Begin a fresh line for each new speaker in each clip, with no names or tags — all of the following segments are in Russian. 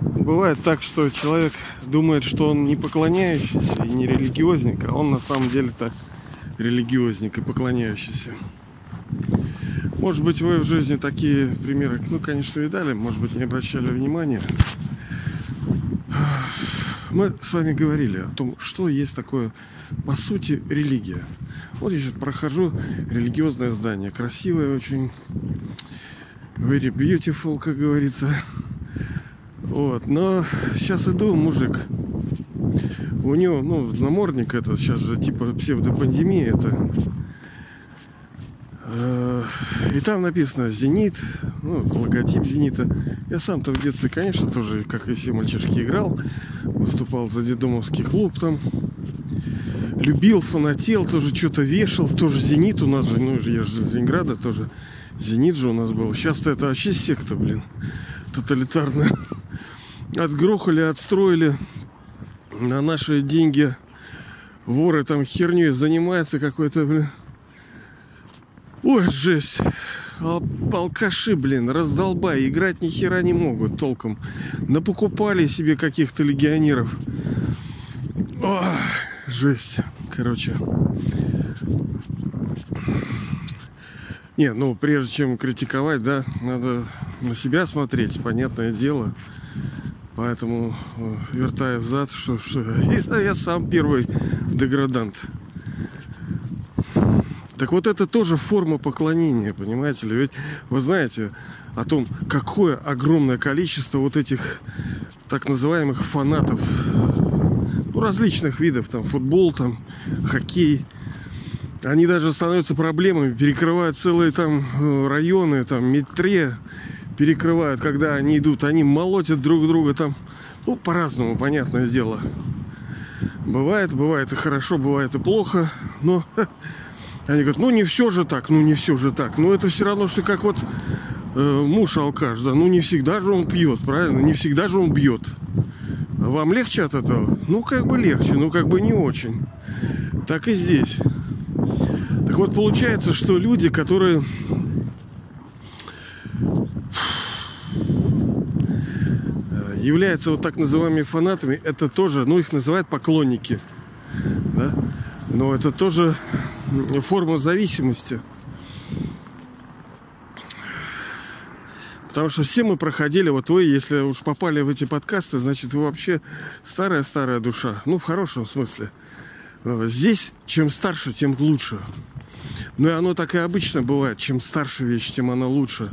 Бывает так, что человек думает, что он не поклоняющийся и не религиозник, а он на самом деле-то религиозник и поклоняющийся. Может быть, вы в жизни такие примеры, ну, конечно, видали, может быть, не обращали внимания. Мы с вами говорили о том, что есть такое, по сути, религия. Вот я сейчас прохожу религиозное здание. Красивое очень. Very beautiful, как говорится. Вот. Но сейчас иду, мужик. У него, ну, намордник это сейчас же типа псевдопандемия это. Э, и там написано «Зенит», ну, логотип «Зенита». Я сам-то в детстве, конечно, тоже, как и все мальчишки, играл. Выступал за дедомовский клуб там. Любил, фанател, тоже что-то вешал. Тоже «Зенит» у нас же, ну, я же из Ленинграда тоже. «Зенит» же у нас был. Сейчас-то это вообще секта, блин, тоталитарная. Отгрохали, отстроили на наши деньги. Воры там херней занимаются какой-то, блин Ой, жесть. Алкаши, блин, раздолбай, играть ни хера не могут толком. Напокупали себе каких-то легионеров. Ой, жесть. Короче. Не, ну прежде чем критиковать, да, надо на себя смотреть, понятное дело. Поэтому э, вертая взад, что, что я, я сам первый деградант. Так вот это тоже форма поклонения, понимаете ли? Ведь вы знаете о том, какое огромное количество вот этих так называемых фанатов ну, различных видов, там футбол, там хоккей. Они даже становятся проблемами, перекрывают целые там э, районы, там метре перекрывают, когда они идут, они молотят друг друга там, ну, по-разному, понятное дело. Бывает, бывает и хорошо, бывает и плохо, но Они говорят, ну не все же так, ну не все же так. Но это все равно, что как вот э, муж алкаш, да, ну не всегда же он пьет, правильно? Не всегда же он бьет. Вам легче от этого? Ну, как бы легче, ну как бы не очень. Так и здесь. Так вот, получается, что люди, которые являются вот так называемыми фанатами, это тоже, ну, их называют поклонники. Да? Но это тоже форма зависимости. Потому что все мы проходили, вот вы, если уж попали в эти подкасты, значит, вы вообще старая-старая душа. Ну, в хорошем смысле. Здесь, чем старше, тем лучше. Ну и оно так и обычно бывает. Чем старше вещь, тем она лучше.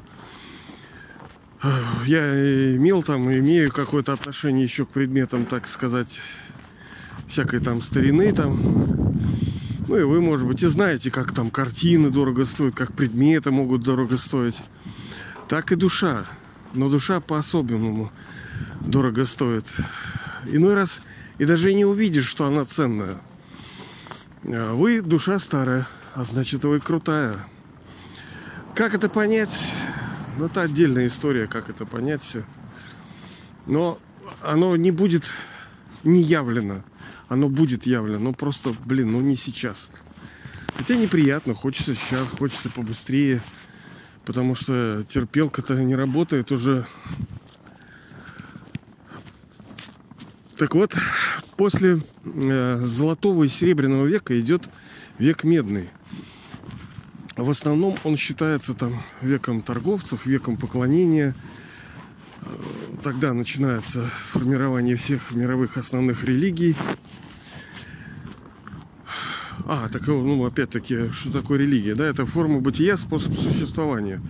Я имел там, имею какое-то отношение еще к предметам, так сказать, всякой там старины там. Ну и вы, может быть, и знаете, как там картины дорого стоят, как предметы могут дорого стоить. Так и душа. Но душа по-особенному дорого стоит. Иной раз и даже и не увидишь, что она ценная. А вы душа старая, а значит вы крутая. Как это понять? Ну, это отдельная история, как это понять все. Но оно не будет не явлено оно будет явлено. Но просто, блин, ну не сейчас. Хотя неприятно, хочется сейчас, хочется побыстрее. Потому что терпелка-то не работает уже. Так вот, после э, золотого и серебряного века идет век медный. В основном он считается там веком торговцев, веком поклонения. Э, тогда начинается формирование всех мировых основных религий. А, так, ну, опять-таки, что такое религия? Да, это форма бытия, способ существования.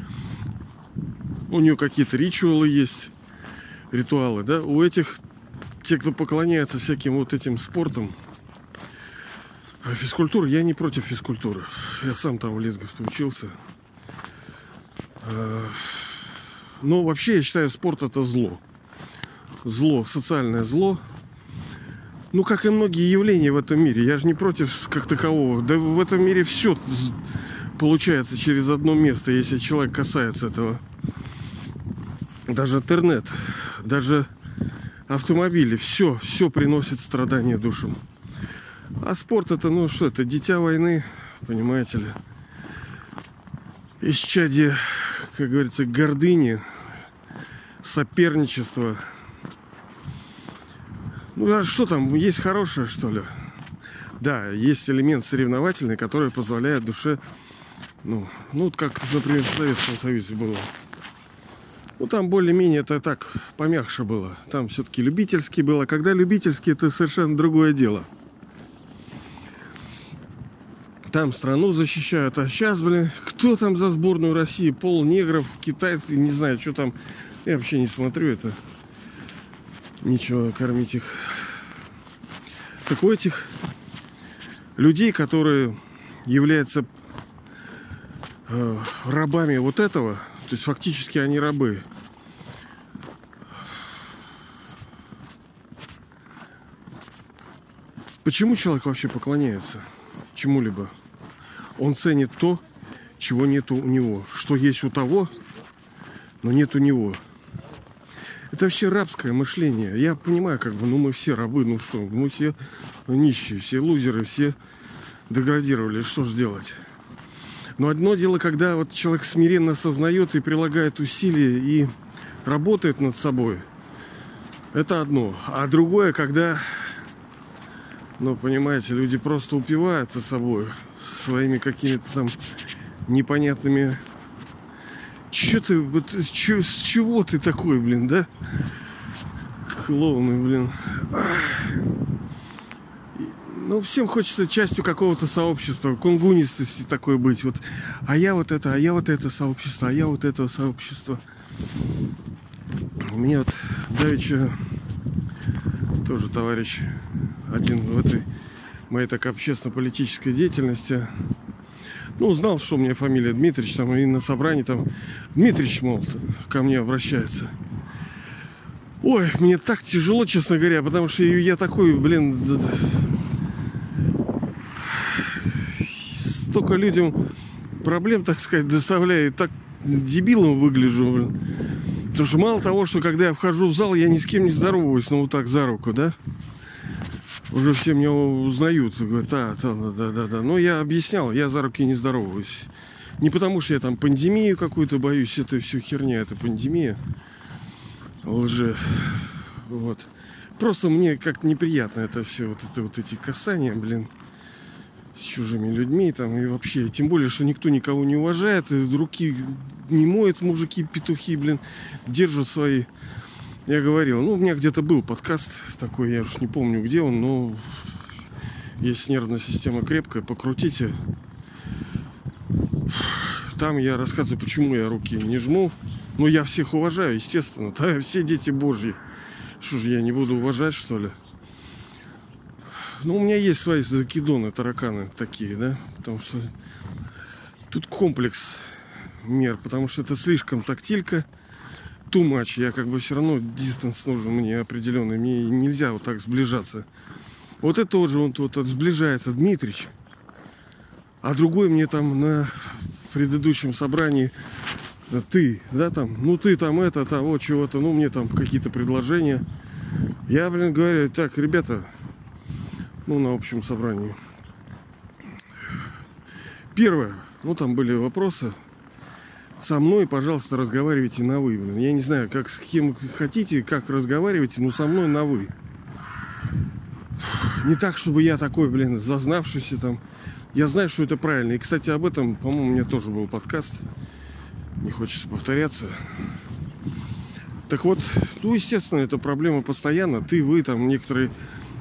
У нее какие-то ритуалы есть, ритуалы, да. У этих, те, кто поклоняется всяким вот этим спортом, а физкультура, я не против физкультуры. Я сам там в Лесгове учился. А, но вообще я считаю, спорт это зло. Зло, социальное зло – ну, как и многие явления в этом мире. Я же не против как такового. Да в этом мире все получается через одно место, если человек касается этого. Даже интернет, даже автомобили, все, все приносит страдания душам. А спорт это, ну что это, дитя войны, понимаете ли. Исчадие, как говорится, гордыни, соперничество. Ну а что там, есть хорошее, что ли? Да, есть элемент соревновательный, который позволяет душе, ну, ну как, например, в Советском Союзе было. Ну, там более-менее это так, помягче было. Там все-таки любительский было. Когда любительский, это совершенно другое дело. Там страну защищают. А сейчас, блин, кто там за сборную России? Пол негров, китайцы, не знаю, что там. Я вообще не смотрю это. Ничего, кормить их. Так у этих людей, которые являются э, рабами вот этого, то есть фактически они рабы. Почему человек вообще поклоняется чему-либо? Он ценит то, чего нет у него. Что есть у того, но нет у него. Это вообще рабское мышление. Я понимаю, как бы, ну мы все рабы, ну что, мы все нищие, все лузеры, все деградировали. Что же делать? Но одно дело, когда вот человек смиренно осознает и прилагает усилия и работает над собой, это одно. А другое, когда, ну, понимаете, люди просто упиваются собой, своими какими-то там непонятными Че ты, вот, че, с чего ты такой, блин, да? Клоуны, блин. Ну, всем хочется частью какого-то сообщества, кунгунистости такой быть. Вот, а я вот это, а я вот это сообщество, а я вот этого сообщества. Мне вот давеча тоже товарищ один в этой моей так общественно-политической деятельности ну, узнал, что у меня фамилия Дмитрич, там, и на собрании там Дмитрич, мол, ко мне обращается. Ой, мне так тяжело, честно говоря, потому что я такой, блин, столько людям проблем, так сказать, доставляю, так дебилом выгляжу, блин. Потому что мало того, что когда я вхожу в зал, я ни с кем не здороваюсь, ну вот так за руку, да? Уже все меня узнают. Говорят, да, да, да, да, да. Но я объяснял, я за руки не здороваюсь. Не потому что я там пандемию какую-то боюсь, это все херня, это пандемия. Лже. Вот. Просто мне как-то неприятно это все, вот это вот эти касания, блин, с чужими людьми там и вообще. Тем более, что никто никого не уважает, руки не моют мужики, петухи, блин, держат свои я говорил, ну, у меня где-то был подкаст такой, я уж не помню, где он, но если нервная система крепкая, покрутите. Там я рассказываю, почему я руки не жму. Ну, я всех уважаю, естественно. Да, все дети божьи. Что же, я не буду уважать, что ли? Ну, у меня есть свои закидоны, тараканы такие, да? Потому что тут комплекс мер, потому что это слишком тактилька too much. Я как бы все равно дистанс нужен мне определенный. Мне нельзя вот так сближаться. Вот это тоже он тут вот сближается, Дмитрич. А другой мне там на предыдущем собрании ты, да, там, ну ты там это, того, чего-то, ну мне там какие-то предложения. Я, блин, говорю, так, ребята, ну на общем собрании. Первое, ну там были вопросы, со мной, пожалуйста, разговаривайте на вы. Я не знаю, как с кем хотите, как разговаривайте, но со мной на вы. Не так, чтобы я такой, блин, зазнавшийся там. Я знаю, что это правильно. И, кстати, об этом, по-моему, у меня тоже был подкаст. Не хочется повторяться. Так вот, ну, естественно, это проблема постоянно. Ты, вы, там, некоторые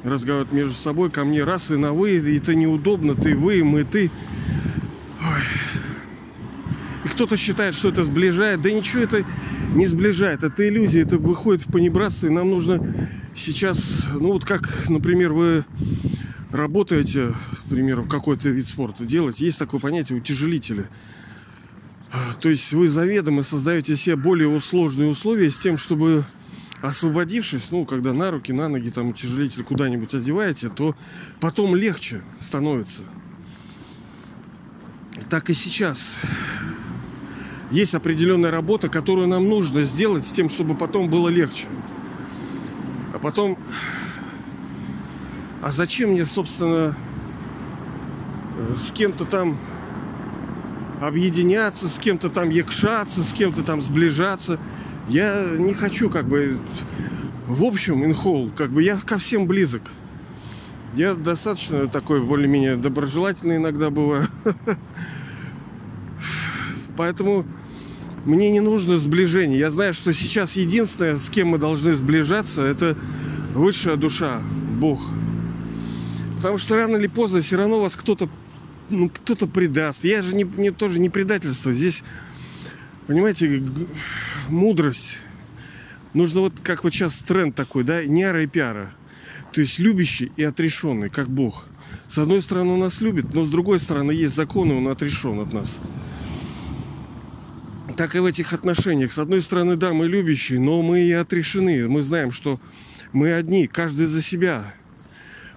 разговаривают между собой, ко мне раз и на вы, и это неудобно, ты, вы, мы, ты кто-то считает, что это сближает. Да ничего это не сближает. Это иллюзия, это выходит в понебратство. И нам нужно сейчас, ну вот как, например, вы работаете, к примеру, какой-то вид спорта делать, есть такое понятие утяжелители. То есть вы заведомо создаете себе более сложные условия с тем, чтобы освободившись, ну, когда на руки, на ноги, там, утяжелитель куда-нибудь одеваете, то потом легче становится. Так и сейчас есть определенная работа, которую нам нужно сделать с тем, чтобы потом было легче. А потом, а зачем мне, собственно, э, с кем-то там объединяться, с кем-то там якшаться, с кем-то там сближаться. Я не хочу как бы... В общем, инхол, как бы я ко всем близок. Я достаточно такой более-менее доброжелательный иногда бываю. Поэтому мне не нужно сближение. Я знаю, что сейчас единственное, с кем мы должны сближаться, это высшая душа, Бог. Потому что рано или поздно все равно вас кто-то ну, кто-то предаст. Я же не, не, тоже не предательство. Здесь, понимаете, мудрость. Нужно вот, как вот сейчас тренд такой, да, няра и пиара. То есть любящий и отрешенный, как Бог. С одной стороны, он нас любит, но с другой стороны, есть законы, он отрешен от нас. Так и в этих отношениях. С одной стороны, да, мы любящие, но мы и отрешены. Мы знаем, что мы одни, каждый за себя.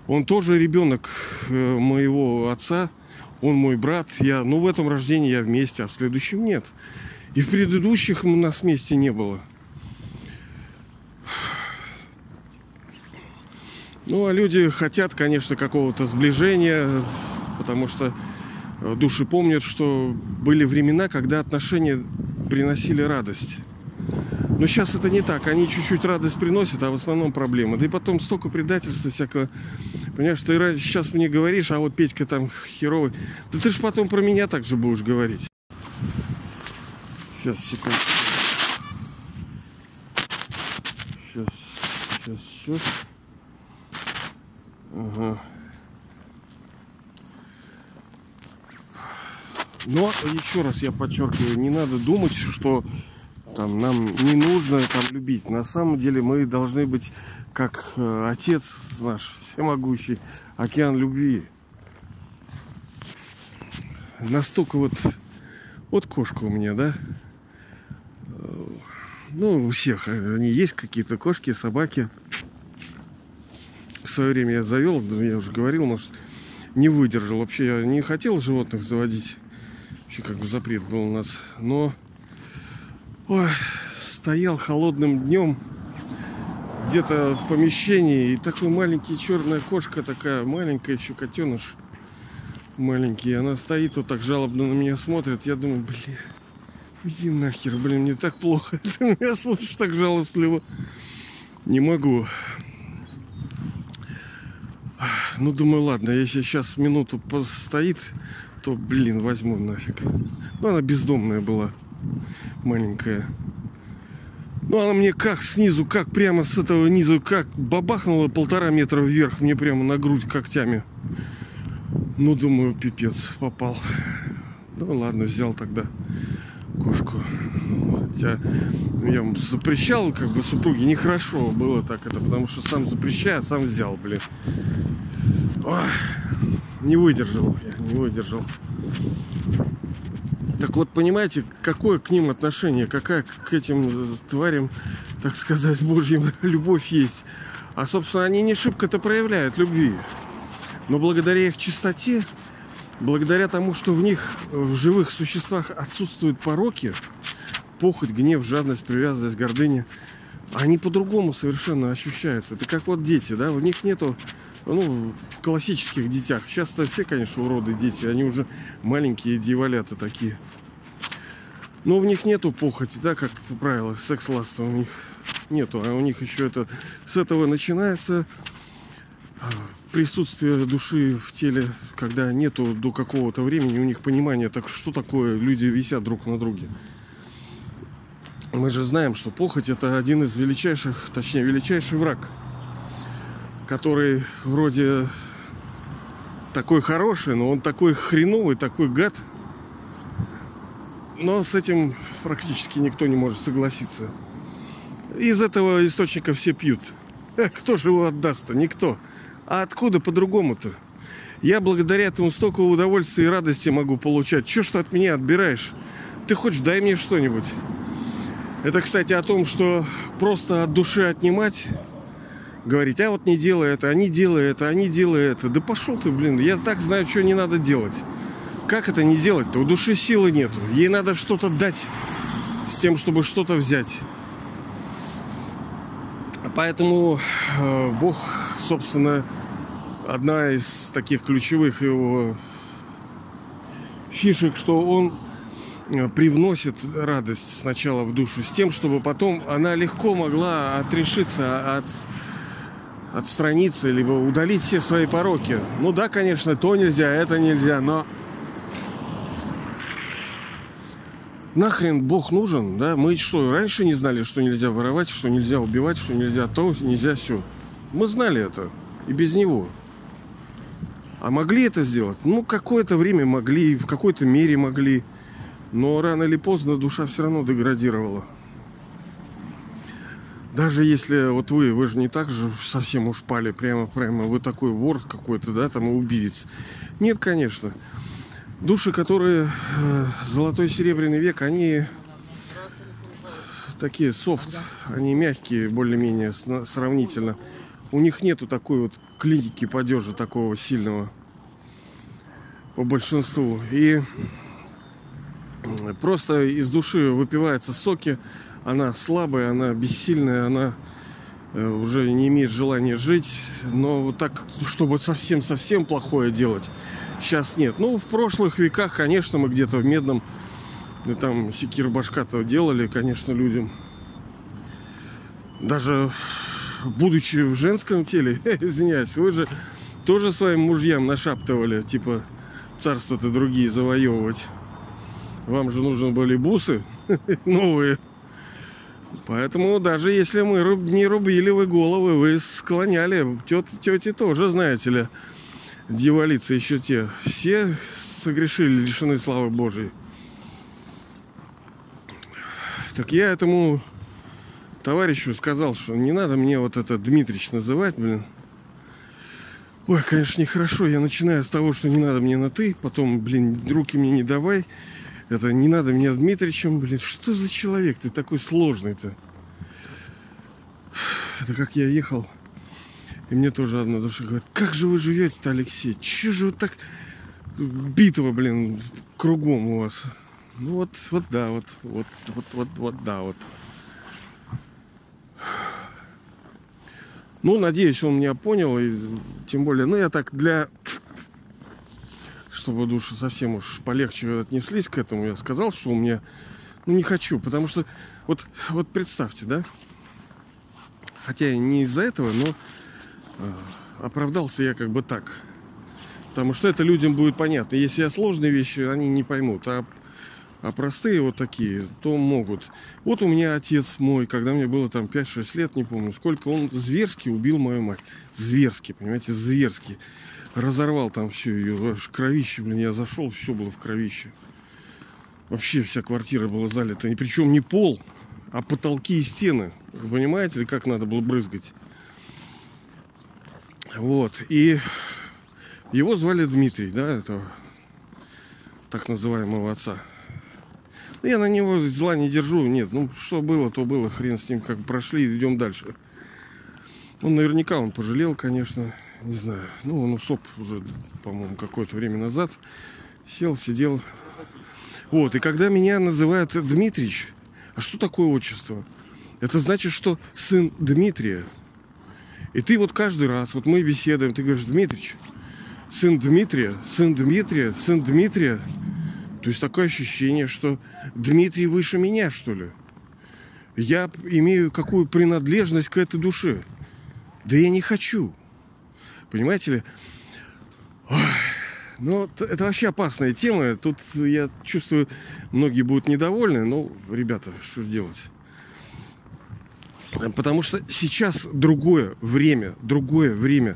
Он тоже ребенок э, моего отца, он мой брат, я, ну в этом рождении я вместе, а в следующем нет. И в предыдущих у нас вместе не было. Ну, а люди хотят, конечно, какого-то сближения, потому что души помнят, что были времена, когда отношения приносили радость. Но сейчас это не так. Они чуть-чуть радость приносят, а в основном проблемы. Да и потом столько предательства всякого. Понимаешь, ты сейчас мне говоришь, а вот Петька там херовый. Да ты же потом про меня так же будешь говорить. Сейчас, секунду. Сейчас, сейчас, сейчас. Ага. Но еще раз я подчеркиваю, не надо думать, что там нам не нужно там любить. На самом деле мы должны быть как э, отец наш всемогущий, океан любви. Настолько вот, вот кошка у меня, да? Э, ну, у всех они есть какие-то кошки, собаки. В свое время я завел, я уже говорил, может, не выдержал. Вообще я не хотел животных заводить. Вообще как бы запрет был у нас. Но Ой, стоял холодным днем где-то в помещении, и такой маленький черная кошка такая, маленькая еще котеныш маленький, она стоит вот так жалобно на меня смотрит, я думаю, блин, иди нахер, блин, мне так плохо, ты меня смотришь так жалостливо, не могу. Ну, думаю, ладно, если сейчас минуту постоит, то, блин, возьму нафиг. Ну, она бездомная была маленькая. Ну, она мне как снизу, как прямо с этого низу, как бабахнула полтора метра вверх, мне прямо на грудь когтями. Ну, думаю, пипец, попал. Ну, ладно, взял тогда кошку. Хотя я запрещал, как бы, супруге нехорошо было так это, потому что сам запрещаю, сам взял, блин. Ой, не выдержал я, не выдержал. Так вот, понимаете, какое к ним отношение, какая к этим тварям, так сказать, Божьим любовь есть. А, собственно, они не шибко-то проявляют любви. Но благодаря их чистоте, благодаря тому, что в них, в живых существах отсутствуют пороки, похоть, гнев, жадность, привязанность, гордыня, они по-другому совершенно ощущаются. Это как вот дети, да, в них нету ну, в классических детях. Сейчас-то все, конечно, уроды дети, они уже маленькие дьяволята такие. Но в них нету похоти, да, как по правилу, секс-ласта у них нету. А у них еще это с этого начинается а, присутствие души в теле, когда нету до какого-то времени у них понимания, так что такое люди висят друг на друге. Мы же знаем, что похоть это один из величайших, точнее, величайший враг – который вроде такой хороший, но он такой хреновый, такой гад. Но с этим практически никто не может согласиться. Из этого источника все пьют. Кто же его отдаст-то? Никто. А откуда по-другому-то? Я благодаря этому столько удовольствия и радости могу получать. Че что от меня отбираешь? Ты хочешь, дай мне что-нибудь. Это, кстати, о том, что просто от души отнимать говорить, а вот не делай это, они делают это, они делают это. Да пошел ты, блин, я так знаю, что не надо делать. Как это не делать-то? У души силы нету. Ей надо что-то дать с тем, чтобы что-то взять. Поэтому э, Бог, собственно, одна из таких ключевых его фишек, что он э, привносит радость сначала в душу, с тем, чтобы потом она легко могла отрешиться от отстраниться, либо удалить все свои пороки. Ну да, конечно, то нельзя, это нельзя, но нахрен Бог нужен, да? Мы что, раньше не знали, что нельзя воровать, что нельзя убивать, что нельзя то, нельзя все. Мы знали это и без него. А могли это сделать? Ну, какое-то время могли, в какой-то мере могли. Но рано или поздно душа все равно деградировала. Даже если вот вы, вы же не так же совсем уж пали, прямо, прямо вы такой вор какой-то, да, там убийц. Нет, конечно. Души, которые э, золотой серебряный век, они такие софт, они мягкие более-менее сравнительно. У них нету такой вот клиники падежа такого сильного по большинству. И просто из души выпиваются соки, она слабая, она бессильная, она э, уже не имеет желания жить. Но вот так, чтобы совсем-совсем плохое делать, сейчас нет. Ну, в прошлых веках, конечно, мы где-то в Медном, да там секир башка-то делали, конечно, людям. Даже будучи в женском теле, извиняюсь, вы же тоже своим мужьям нашаптывали, типа, царства-то другие завоевывать. Вам же нужны были бусы новые. Поэтому даже если мы не рубили вы головы, вы склоняли. Тет, тети тоже, знаете ли, дьяволицы еще те. Все согрешили, лишены славы Божией. Так я этому товарищу сказал, что не надо мне вот это Дмитрич называть, блин. Ой, конечно, нехорошо. Я начинаю с того, что не надо мне на ты, потом, блин, руки мне не давай. Это не надо меня Дмитричем, блин, что за человек ты такой сложный-то? Это как я ехал, и мне тоже одна душа говорит, как же вы живете-то, Алексей? Че же вы так битого, блин, кругом у вас? Ну вот, вот да, вот, вот, вот, вот, вот, да, вот. Ну, надеюсь, он меня понял, и тем более, ну, я так для чтобы души совсем уж полегче отнеслись к этому, я сказал, что у меня, ну, не хочу, потому что, вот, вот представьте, да, хотя не из-за этого, но э, оправдался я как бы так, потому что это людям будет понятно. Если я сложные вещи, они не поймут, а, а простые вот такие, то могут. Вот у меня отец мой, когда мне было там 5-6 лет, не помню сколько, он зверски убил мою мать. Зверски, понимаете, зверски разорвал там все ее кровище, блин, я зашел, все было в кровище. Вообще вся квартира была залита. И причем не пол, а потолки и стены. Вы понимаете как надо было брызгать? Вот. И его звали Дмитрий, да, это так называемого отца. Ну, я на него зла не держу. Нет, ну что было, то было. Хрен с ним, как прошли, идем дальше. Он наверняка он пожалел, конечно не знаю, ну, он усоп уже, по-моему, какое-то время назад. Сел, сидел. Вот, и когда меня называют Дмитрич, а что такое отчество? Это значит, что сын Дмитрия. И ты вот каждый раз, вот мы беседуем, ты говоришь, Дмитрич, сын Дмитрия, сын Дмитрия, сын Дмитрия. То есть такое ощущение, что Дмитрий выше меня, что ли. Я имею какую принадлежность к этой душе. Да я не хочу. Понимаете ли? Ой, ну, это вообще опасная тема. Тут, я чувствую, многие будут недовольны. Но, ребята, что делать? Потому что сейчас другое время, другое время.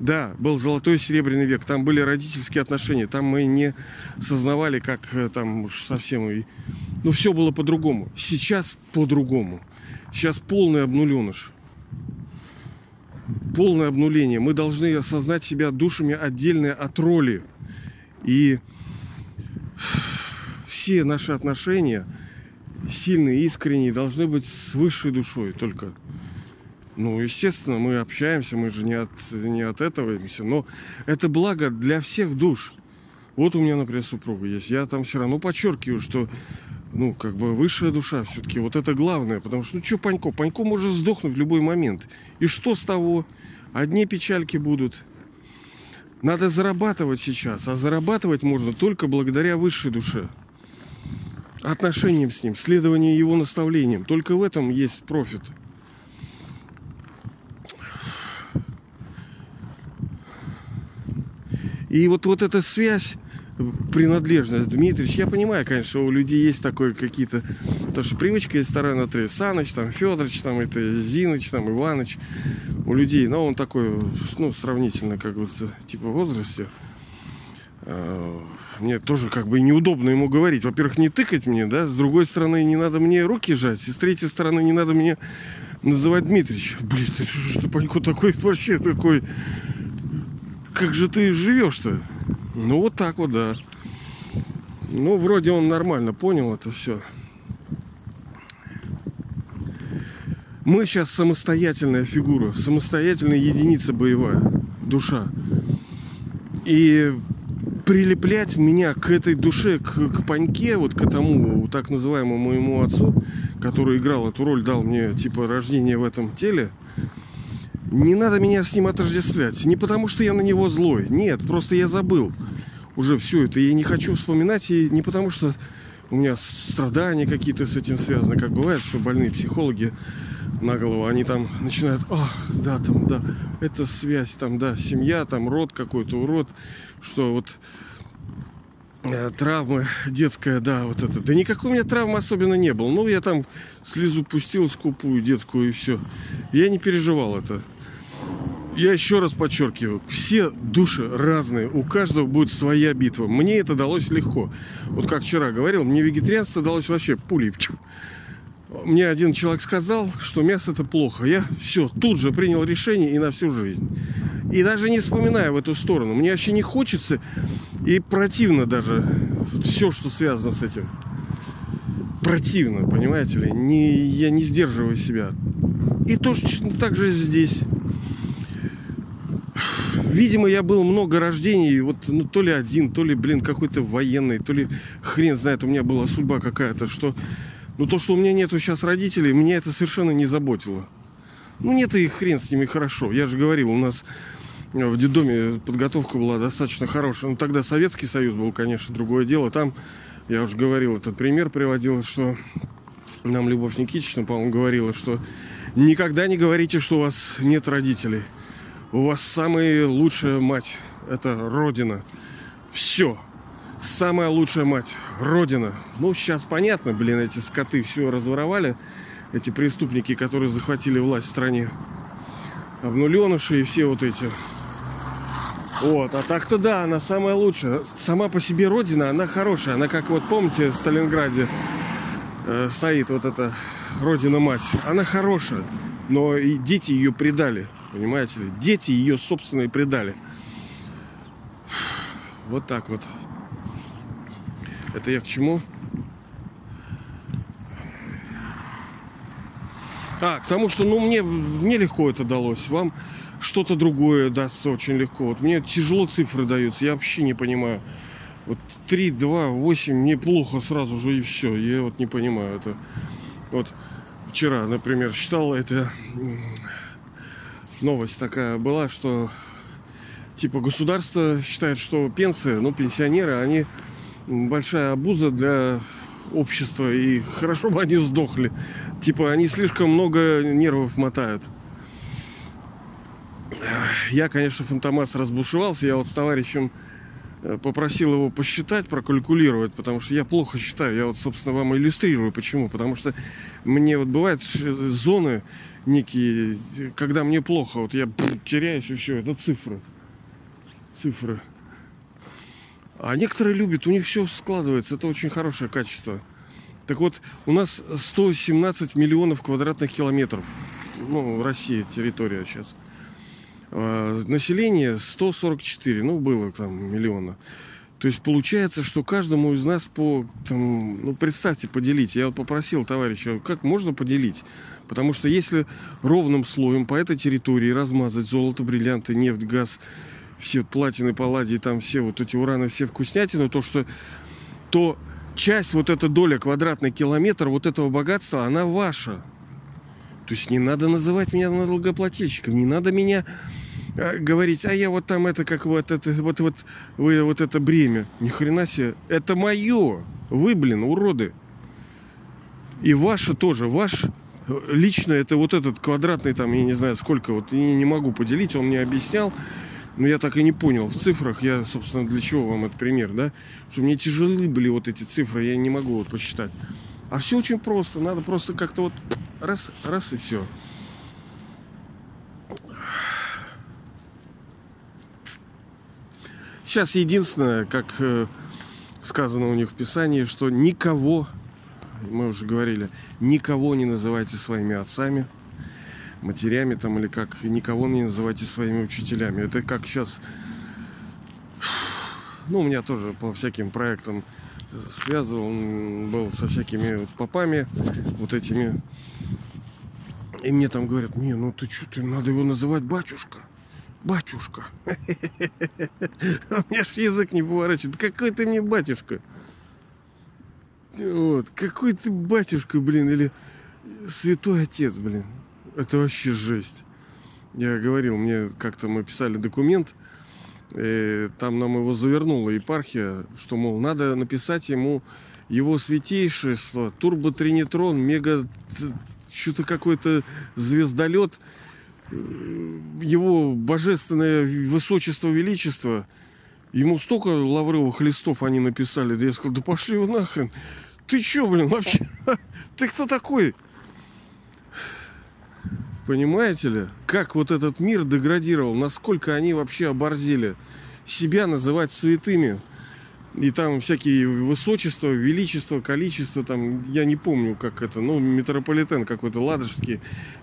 Да, был золотой серебряный век, там были родительские отношения, там мы не сознавали, как э, там уж совсем... И... Ну, все было по-другому. Сейчас по-другому. Сейчас полный обнуленыш полное обнуление. Мы должны осознать себя душами отдельные от роли. И все наши отношения, сильные, искренние, должны быть с высшей душой только. Ну, естественно, мы общаемся, мы же не от, не от этого, но это благо для всех душ. Вот у меня, например, супруга есть. Я там все равно подчеркиваю, что ну, как бы высшая душа все-таки. Вот это главное. Потому что, ну, что Панько? Панько может сдохнуть в любой момент. И что с того? Одни печальки будут. Надо зарабатывать сейчас. А зарабатывать можно только благодаря высшей душе. отношением с ним, следование его наставлениям. Только в этом есть профит. И вот, вот эта связь, принадлежность, Дмитриевич, я понимаю, конечно, у людей есть такое какие-то, потому что привычка есть вторая на три, Саныч, там, Федорович, там, это Зиныч, там, Иваныч, у людей, но он такой, ну, сравнительно, как бы, типа, в возрасте, а, мне тоже как бы неудобно ему говорить. Во-первых, не тыкать мне, да, с другой стороны, не надо мне руки жать, и с третьей стороны, не надо мне называть Дмитрич. Блин, ты что, что такой вообще такой... Как же ты живешь-то? Ну, вот так вот, да. Ну, вроде он нормально понял это все. Мы сейчас самостоятельная фигура, самостоятельная единица боевая, душа. И прилеплять меня к этой душе, к, к паньке, вот к этому так называемому моему отцу, который играл эту роль, дал мне типа рождение в этом теле, не надо меня с ним отождествлять. Не потому, что я на него злой. Нет, просто я забыл уже все это. И не хочу вспоминать. И не потому, что у меня страдания какие-то с этим связаны. Как бывает, что больные психологи на голову, они там начинают, а, да, там, да, это связь, там, да, семья, там, род какой-то, урод, что вот э, травмы детская, да, вот это. Да никакой у меня травмы особенно не было. Ну, я там слезу пустил скупую детскую и все. Я не переживал это. Я еще раз подчеркиваю, все души разные, у каждого будет своя битва. Мне это далось легко. Вот как вчера говорил, мне вегетарианство далось вообще пулей мне один человек сказал, что мясо это плохо. Я все, тут же принял решение и на всю жизнь. И даже не вспоминая в эту сторону. Мне вообще не хочется и противно даже все, что связано с этим. Противно, понимаете ли? Не, я не сдерживаю себя. И точно так же здесь. Видимо, я был много рождений, вот ну, то ли один, то ли, блин, какой-то военный, то ли хрен знает, у меня была судьба какая-то, что но то, что у меня нету сейчас родителей, меня это совершенно не заботило. Ну, нет и хрен с ними хорошо. Я же говорил, у нас в детдоме подготовка была достаточно хорошая. Ну, тогда Советский Союз был, конечно, другое дело. Там, я уже говорил, этот пример приводил, что нам Любовь Никитична, по-моему, говорила, что никогда не говорите, что у вас нет родителей. У вас самая лучшая мать. Это Родина. Все самая лучшая мать, Родина. Ну, сейчас понятно, блин, эти скоты все разворовали. Эти преступники, которые захватили власть в стране. Обнуленыши и все вот эти. Вот, а так-то да, она самая лучшая. Сама по себе Родина, она хорошая. Она как вот, помните, в Сталинграде э, стоит вот эта Родина-мать. Она хорошая, но и дети ее предали. Понимаете ли? Дети ее собственные предали. Вот так вот. Это я к чему? А, к тому, что ну, мне, мне легко это далось. Вам что-то другое дастся очень легко. Вот мне тяжело цифры даются. Я вообще не понимаю. Вот 3, 2, 8, мне плохо сразу же и все. Я вот не понимаю это. Вот вчера, например, читал это новость такая была, что типа государство считает, что пенсии, ну, пенсионеры, они большая обуза для общества, и хорошо бы они сдохли. Типа, они слишком много нервов мотают. Я, конечно, фантомас разбушевался. Я вот с товарищем попросил его посчитать, прокалькулировать, потому что я плохо считаю. Я вот, собственно, вам иллюстрирую. Почему? Потому что мне вот бывают зоны некие, когда мне плохо. Вот я теряюсь и все. Это цифры. Цифры. А некоторые любят, у них все складывается, это очень хорошее качество. Так вот, у нас 117 миллионов квадратных километров. Ну, Россия, территория сейчас. А, население 144, ну, было там миллиона. То есть получается, что каждому из нас по, там, ну, представьте, поделить. Я вот попросил товарища, как можно поделить? Потому что если ровным слоем по этой территории размазать золото, бриллианты, нефть, газ, все платины, палладии, там все вот эти ураны, все вкуснятины, то что то часть, вот эта доля, квадратный километр вот этого богатства, она ваша. То есть не надо называть меня налогоплательщиком, не надо меня э, говорить, а я вот там это как вот это вот вот вы вот это бремя. Ни хрена себе, это мое. Вы, блин, уроды. И ваше тоже, ваш э, лично это вот этот квадратный там, я не знаю сколько, вот я не могу поделить, он мне объяснял, но я так и не понял в цифрах, я, собственно, для чего вам этот пример, да, что мне тяжелы были вот эти цифры, я не могу вот посчитать. А все очень просто, надо просто как-то вот раз, раз и все. Сейчас единственное, как э, сказано у них в Писании, что никого, мы уже говорили, никого не называйте своими отцами, матерями там или как, никого не называйте своими учителями. Это как сейчас, ну, у меня тоже по всяким проектам связывал, был со всякими вот попами, вот этими. И мне там говорят, не, ну ты что, ты надо его называть батюшка батюшка. У меня ж язык не поворачивает. Какой ты мне батюшка? Вот. Какой ты батюшка, блин, или святой отец, блин. Это вообще жесть. Я говорил, мне как-то мы писали документ, и там нам его завернула епархия, что, мол, надо написать ему его святейшество, турботринитрон, мега что-то какой-то звездолет его божественное высочество, величество, ему столько лавровых листов они написали, да я сказал, да пошли вы нахрен. Ты чё, блин, вообще? Ты кто такой? Понимаете ли, как вот этот мир деградировал, насколько они вообще оборзели себя называть святыми – и там всякие высочества, величество, количество, там, я не помню, как это, ну, метрополитен какой-то ладожский,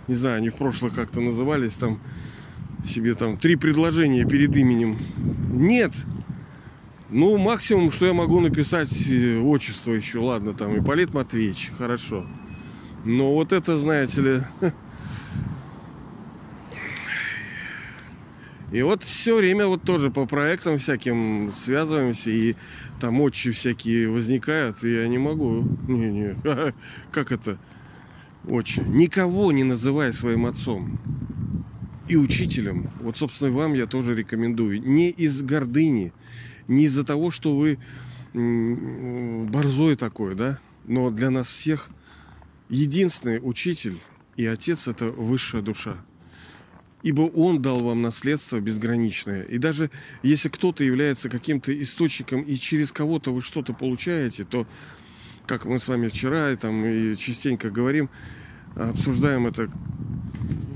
не знаю, они в прошлых как-то назывались, там, себе там три предложения перед именем. Нет. Ну, максимум, что я могу написать э, отчество еще, ладно, там, Ипполит Матвеевич, хорошо. Но вот это, знаете ли, И вот все время вот тоже по проектам всяким связываемся, и там отчи всякие возникают, и я не могу. Не, не. Как это? Отчи. Никого не называй своим отцом и учителем. Вот, собственно, вам я тоже рекомендую. Не из гордыни, не из-за того, что вы борзой такой, да, но для нас всех единственный учитель и отец – это высшая душа ибо Он дал вам наследство безграничное. И даже если кто-то является каким-то источником, и через кого-то вы что-то получаете, то, как мы с вами вчера и, там, и частенько говорим, обсуждаем это,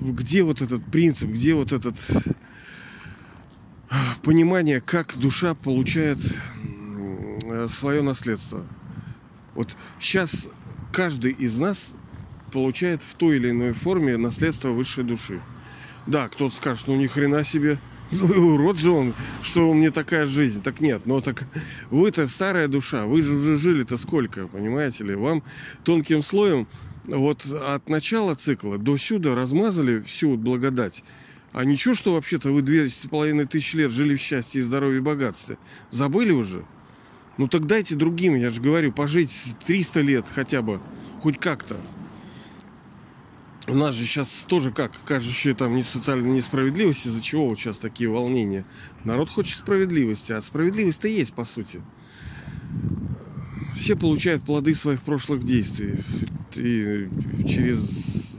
где вот этот принцип, где вот этот понимание, как душа получает свое наследство. Вот сейчас каждый из нас получает в той или иной форме наследство высшей души. Да, кто-то скажет, ну ни хрена себе. Ну, урод же он, что у меня такая жизнь. Так нет, но так вы-то старая душа, вы же уже жили-то сколько, понимаете ли? Вам тонким слоем вот от начала цикла до сюда размазали всю благодать. А ничего, что вообще-то вы две с половиной тысячи лет жили в счастье, здоровье и богатстве. Забыли уже? Ну так дайте другим, я же говорю, пожить 300 лет хотя бы, хоть как-то у нас же сейчас тоже как кажущая там не социальная несправедливость, из-за чего вот сейчас такие волнения. Народ хочет справедливости, а справедливость-то есть, по сути. Все получают плоды своих прошлых действий. И через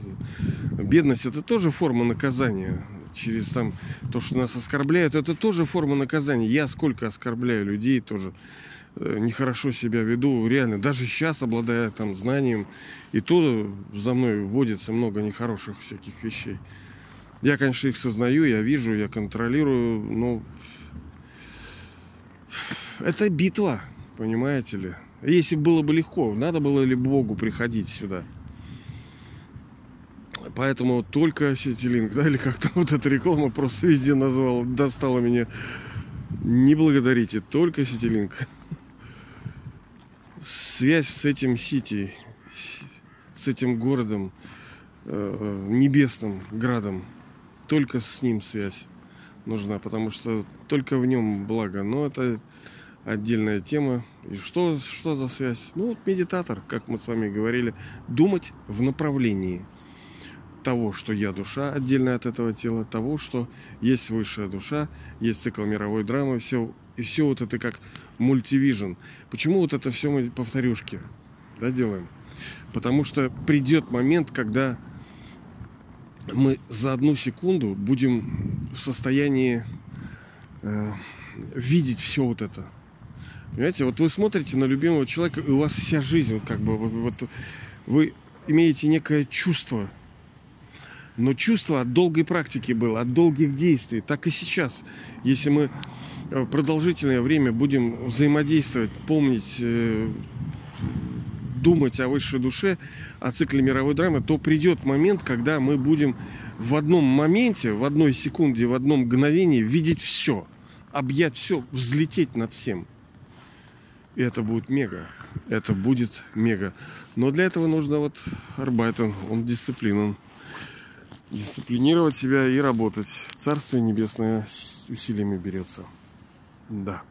бедность это тоже форма наказания. Через там то, что нас оскорбляют, это тоже форма наказания. Я сколько оскорбляю людей тоже нехорошо себя веду, реально, даже сейчас, обладая там знанием, и то за мной вводится много нехороших всяких вещей. Я, конечно, их сознаю, я вижу, я контролирую, но это битва, понимаете ли. Если было бы легко, надо было ли Богу приходить сюда. Поэтому только Сетилинг, да, или как-то вот эта реклама просто везде назвала, достала меня. Не благодарите, только Сетилинг связь с этим Сити, с этим городом, э, небесным градом. Только с ним связь нужна, потому что только в нем благо. Но это отдельная тема. И что, что за связь? Ну, вот медитатор, как мы с вами говорили, думать в направлении того, что я душа, отдельно от этого тела, того, что есть высшая душа, есть цикл мировой драмы, все и все вот это как мультивижн. Почему вот это все мы повторюшки? да, делаем. Потому что придет момент, когда мы за одну секунду будем в состоянии э, видеть все вот это. Понимаете, вот вы смотрите на любимого человека, и у вас вся жизнь, как бы, вот, вы имеете некое чувство. Но чувство от долгой практики было, от долгих действий. Так и сейчас. Если мы продолжительное время будем взаимодействовать, помнить, э, думать о высшей душе, о цикле мировой драмы, то придет момент, когда мы будем в одном моменте, в одной секунде, в одном мгновении видеть все, объять все, взлететь над всем. И это будет мега. Это будет мега. Но для этого нужно вот Арбайтен, он дисциплинан. Дисциплинировать себя и работать. Царствие небесное усилиями берется. Да.